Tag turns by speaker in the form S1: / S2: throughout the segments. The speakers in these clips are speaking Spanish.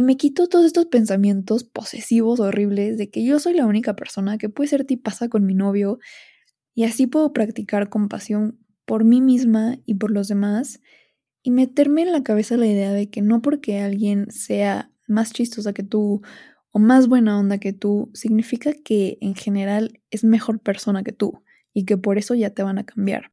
S1: y me quito todos estos pensamientos posesivos horribles de que yo soy la única persona que puede ser tipaza con mi novio y así puedo practicar compasión por mí misma y por los demás y meterme en la cabeza la idea de que no porque alguien sea más chistosa que tú o más buena onda que tú, significa que en general es mejor persona que tú y que por eso ya te van a cambiar.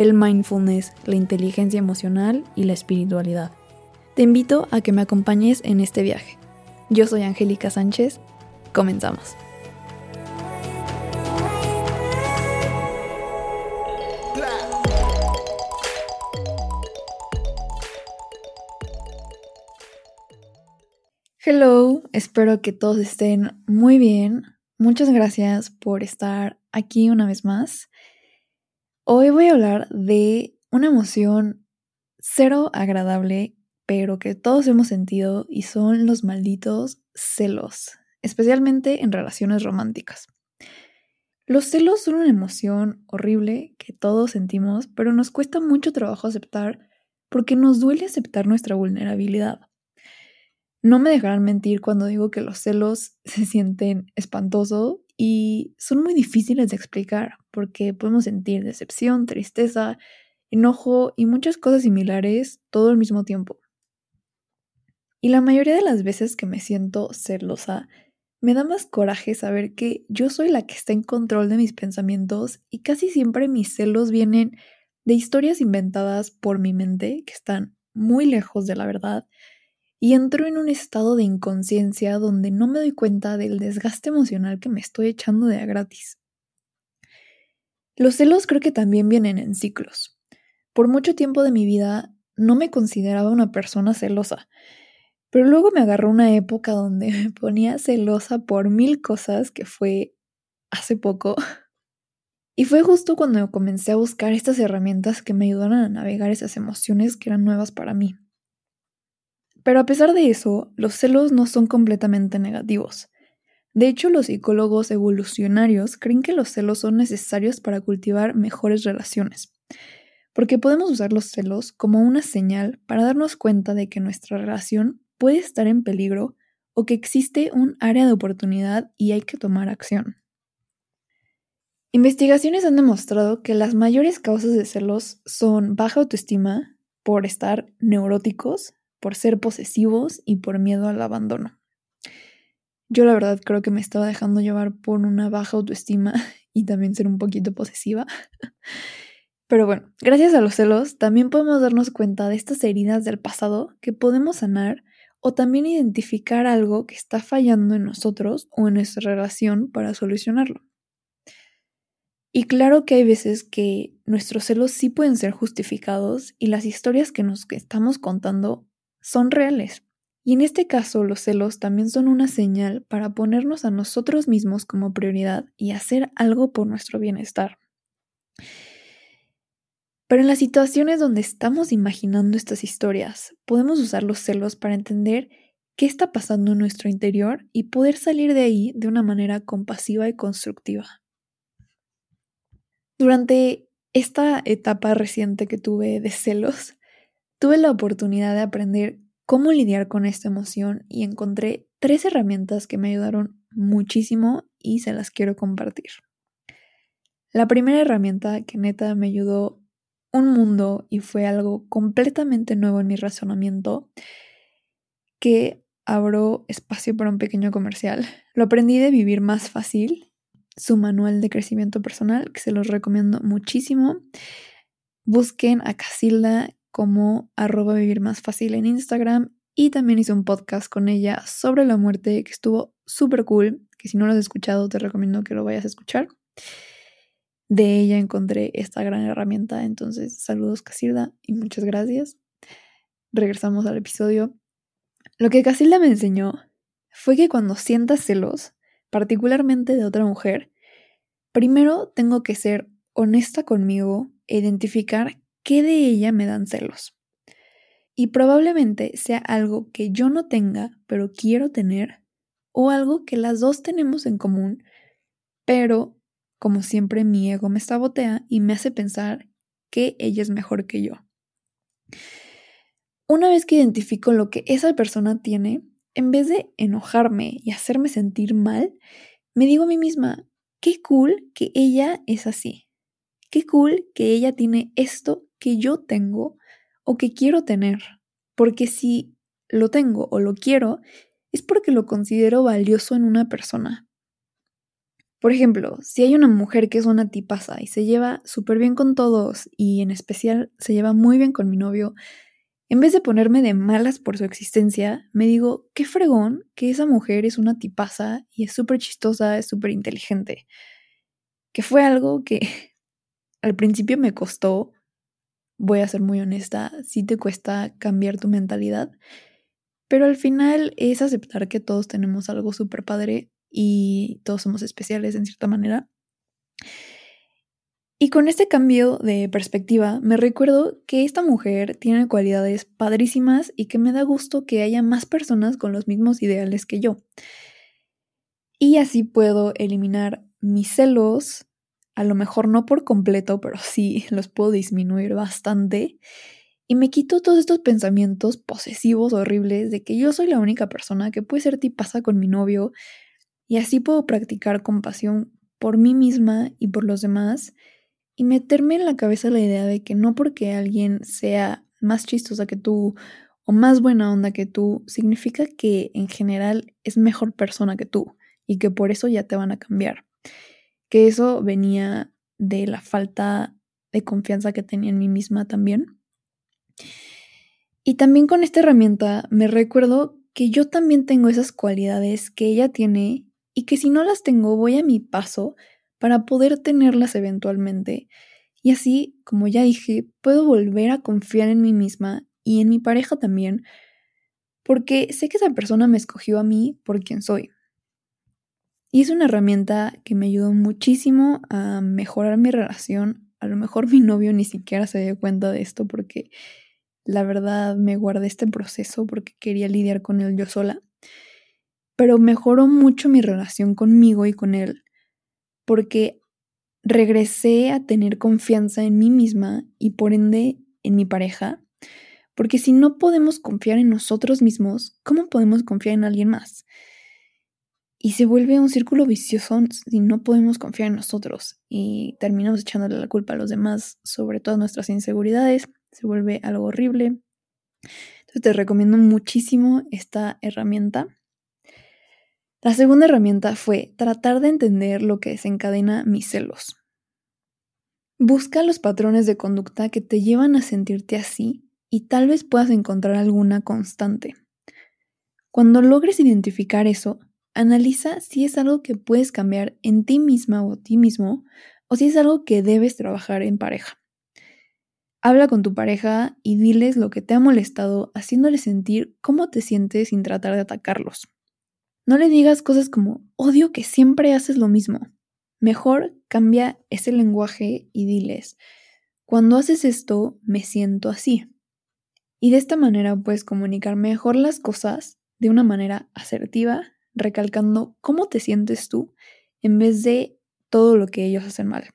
S1: el mindfulness, la inteligencia emocional y la espiritualidad. Te invito a que me acompañes en este viaje. Yo soy Angélica Sánchez. Comenzamos. Hello, espero que todos estén muy bien. Muchas gracias por estar aquí una vez más. Hoy voy a hablar de una emoción cero agradable, pero que todos hemos sentido y son los malditos celos, especialmente en relaciones románticas. Los celos son una emoción horrible que todos sentimos, pero nos cuesta mucho trabajo aceptar porque nos duele aceptar nuestra vulnerabilidad. No me dejarán mentir cuando digo que los celos se sienten espantoso y son muy difíciles de explicar porque podemos sentir decepción, tristeza, enojo y muchas cosas similares todo al mismo tiempo. Y la mayoría de las veces que me siento celosa, me da más coraje saber que yo soy la que está en control de mis pensamientos y casi siempre mis celos vienen de historias inventadas por mi mente que están muy lejos de la verdad y entro en un estado de inconsciencia donde no me doy cuenta del desgaste emocional que me estoy echando de a gratis. Los celos creo que también vienen en ciclos. Por mucho tiempo de mi vida no me consideraba una persona celosa, pero luego me agarró una época donde me ponía celosa por mil cosas que fue hace poco. Y fue justo cuando comencé a buscar estas herramientas que me ayudaron a navegar esas emociones que eran nuevas para mí. Pero a pesar de eso, los celos no son completamente negativos. De hecho, los psicólogos evolucionarios creen que los celos son necesarios para cultivar mejores relaciones, porque podemos usar los celos como una señal para darnos cuenta de que nuestra relación puede estar en peligro o que existe un área de oportunidad y hay que tomar acción. Investigaciones han demostrado que las mayores causas de celos son baja autoestima, por estar neuróticos, por ser posesivos y por miedo al abandono. Yo la verdad creo que me estaba dejando llevar por una baja autoestima y también ser un poquito posesiva. Pero bueno, gracias a los celos también podemos darnos cuenta de estas heridas del pasado que podemos sanar o también identificar algo que está fallando en nosotros o en nuestra relación para solucionarlo. Y claro que hay veces que nuestros celos sí pueden ser justificados y las historias que nos estamos contando son reales. Y en este caso los celos también son una señal para ponernos a nosotros mismos como prioridad y hacer algo por nuestro bienestar. Pero en las situaciones donde estamos imaginando estas historias, podemos usar los celos para entender qué está pasando en nuestro interior y poder salir de ahí de una manera compasiva y constructiva. Durante esta etapa reciente que tuve de celos, tuve la oportunidad de aprender cómo lidiar con esta emoción y encontré tres herramientas que me ayudaron muchísimo y se las quiero compartir. La primera herramienta que neta me ayudó un mundo y fue algo completamente nuevo en mi razonamiento que abro espacio para un pequeño comercial. Lo aprendí de Vivir Más Fácil, su manual de crecimiento personal, que se los recomiendo muchísimo. Busquen a Casilda como arroba vivir más fácil en Instagram y también hice un podcast con ella sobre la muerte que estuvo súper cool, que si no lo has escuchado te recomiendo que lo vayas a escuchar. de ella encontré esta gran herramienta. Entonces, saludos Casilda y muchas gracias. Regresamos al episodio. Lo que Casilda me enseñó fue que cuando sientas celos, particularmente de otra mujer, primero tengo que ser honesta conmigo e identificar qué de ella me dan celos. Y probablemente sea algo que yo no tenga, pero quiero tener, o algo que las dos tenemos en común, pero como siempre mi ego me sabotea y me hace pensar que ella es mejor que yo. Una vez que identifico lo que esa persona tiene, en vez de enojarme y hacerme sentir mal, me digo a mí misma, qué cool que ella es así. Qué cool que ella tiene esto que yo tengo o que quiero tener. Porque si lo tengo o lo quiero, es porque lo considero valioso en una persona. Por ejemplo, si hay una mujer que es una tipaza y se lleva súper bien con todos y en especial se lleva muy bien con mi novio, en vez de ponerme de malas por su existencia, me digo, qué fregón que esa mujer es una tipaza y es súper chistosa, es súper inteligente. Que fue algo que al principio me costó, voy a ser muy honesta, sí te cuesta cambiar tu mentalidad, pero al final es aceptar que todos tenemos algo súper padre y todos somos especiales en cierta manera. Y con este cambio de perspectiva, me recuerdo que esta mujer tiene cualidades padrísimas y que me da gusto que haya más personas con los mismos ideales que yo. Y así puedo eliminar mis celos, a lo mejor no por completo, pero sí los puedo disminuir bastante. Y me quito todos estos pensamientos posesivos horribles de que yo soy la única persona que puede ser tipaza con mi novio, y así puedo practicar compasión por mí misma y por los demás y meterme en la cabeza la idea de que no porque alguien sea más chistosa que tú o más buena onda que tú, significa que en general es mejor persona que tú y que por eso ya te van a cambiar. Que eso venía de la falta de confianza que tenía en mí misma también. Y también con esta herramienta me recuerdo que yo también tengo esas cualidades que ella tiene y que si no las tengo voy a mi paso para poder tenerlas eventualmente. Y así, como ya dije, puedo volver a confiar en mí misma y en mi pareja también, porque sé que esa persona me escogió a mí por quien soy. Y es una herramienta que me ayudó muchísimo a mejorar mi relación. A lo mejor mi novio ni siquiera se dio cuenta de esto porque la verdad me guardé este proceso porque quería lidiar con él yo sola pero mejoró mucho mi relación conmigo y con él, porque regresé a tener confianza en mí misma y por ende en mi pareja, porque si no podemos confiar en nosotros mismos, ¿cómo podemos confiar en alguien más? Y se vuelve un círculo vicioso si no podemos confiar en nosotros y terminamos echándole la culpa a los demás sobre todas nuestras inseguridades, se vuelve algo horrible. Entonces te recomiendo muchísimo esta herramienta la segunda herramienta fue tratar de entender lo que desencadena mis celos. Busca los patrones de conducta que te llevan a sentirte así y tal vez puedas encontrar alguna constante. Cuando logres identificar eso, analiza si es algo que puedes cambiar en ti misma o ti mismo o si es algo que debes trabajar en pareja. Habla con tu pareja y diles lo que te ha molestado, haciéndoles sentir cómo te sientes sin tratar de atacarlos. No le digas cosas como odio que siempre haces lo mismo. Mejor cambia ese lenguaje y diles, cuando haces esto me siento así. Y de esta manera puedes comunicar mejor las cosas de una manera asertiva, recalcando cómo te sientes tú en vez de todo lo que ellos hacen mal.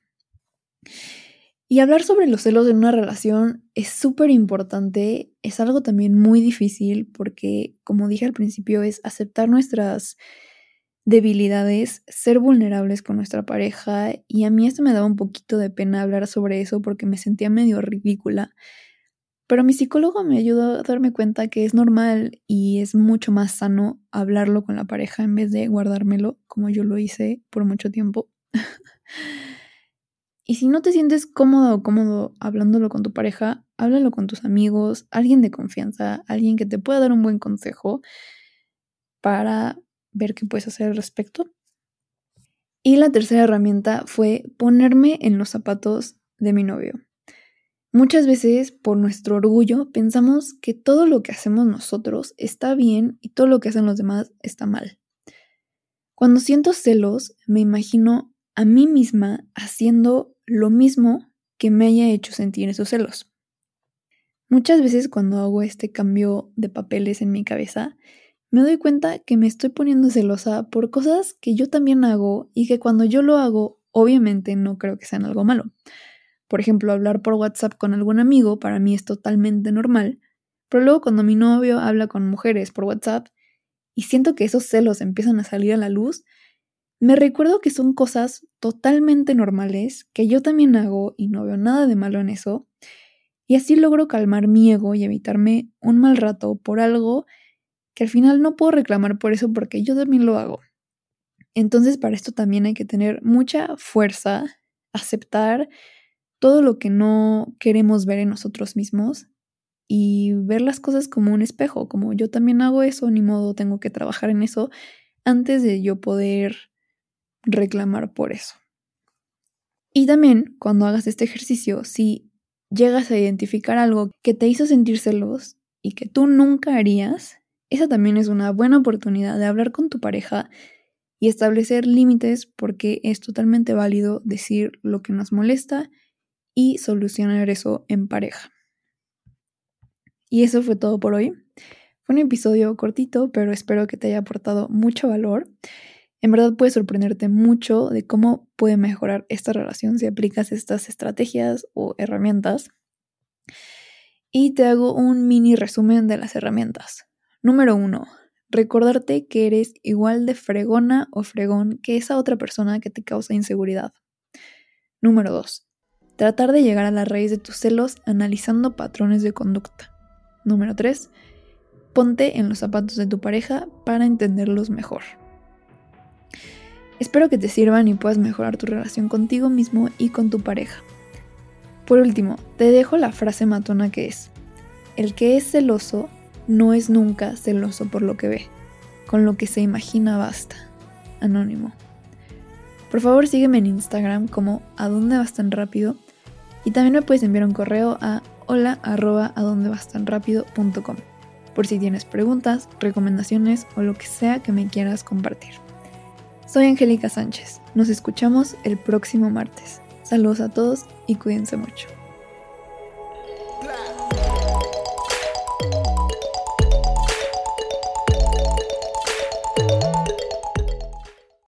S1: Y hablar sobre los celos en una relación es súper importante, es algo también muy difícil porque, como dije al principio, es aceptar nuestras debilidades, ser vulnerables con nuestra pareja y a mí esto me daba un poquito de pena hablar sobre eso porque me sentía medio ridícula. Pero mi psicólogo me ayudó a darme cuenta que es normal y es mucho más sano hablarlo con la pareja en vez de guardármelo como yo lo hice por mucho tiempo. Y si no te sientes cómodo o cómodo hablándolo con tu pareja, háblalo con tus amigos, alguien de confianza, alguien que te pueda dar un buen consejo para ver qué puedes hacer al respecto. Y la tercera herramienta fue ponerme en los zapatos de mi novio. Muchas veces, por nuestro orgullo, pensamos que todo lo que hacemos nosotros está bien y todo lo que hacen los demás está mal. Cuando siento celos, me imagino a mí misma haciendo lo mismo que me haya hecho sentir esos celos. Muchas veces cuando hago este cambio de papeles en mi cabeza, me doy cuenta que me estoy poniendo celosa por cosas que yo también hago y que cuando yo lo hago, obviamente no creo que sean algo malo. Por ejemplo, hablar por WhatsApp con algún amigo para mí es totalmente normal, pero luego cuando mi novio habla con mujeres por WhatsApp y siento que esos celos empiezan a salir a la luz, me recuerdo que son cosas totalmente normales, que yo también hago y no veo nada de malo en eso, y así logro calmar mi ego y evitarme un mal rato por algo que al final no puedo reclamar por eso porque yo también lo hago. Entonces para esto también hay que tener mucha fuerza, aceptar todo lo que no queremos ver en nosotros mismos y ver las cosas como un espejo, como yo también hago eso, ni modo tengo que trabajar en eso antes de yo poder reclamar por eso. Y también cuando hagas este ejercicio, si llegas a identificar algo que te hizo sentir celos y que tú nunca harías, esa también es una buena oportunidad de hablar con tu pareja y establecer límites porque es totalmente válido decir lo que nos molesta y solucionar eso en pareja. Y eso fue todo por hoy. Fue un episodio cortito, pero espero que te haya aportado mucho valor. En verdad puede sorprenderte mucho de cómo puede mejorar esta relación si aplicas estas estrategias o herramientas. Y te hago un mini resumen de las herramientas. Número uno, recordarte que eres igual de fregona o fregón que esa otra persona que te causa inseguridad. Número 2. Tratar de llegar a la raíz de tus celos analizando patrones de conducta. Número 3. Ponte en los zapatos de tu pareja para entenderlos mejor. Espero que te sirvan y puedas mejorar tu relación contigo mismo y con tu pareja. Por último, te dejo la frase matona que es, el que es celoso no es nunca celoso por lo que ve, con lo que se imagina basta. Anónimo. Por favor sígueme en Instagram como a dónde vas tan rápido y también me puedes enviar un correo a hola arroba a donde vas tan por si tienes preguntas, recomendaciones o lo que sea que me quieras compartir. Soy Angélica Sánchez. Nos escuchamos el próximo martes. Saludos a todos y cuídense mucho.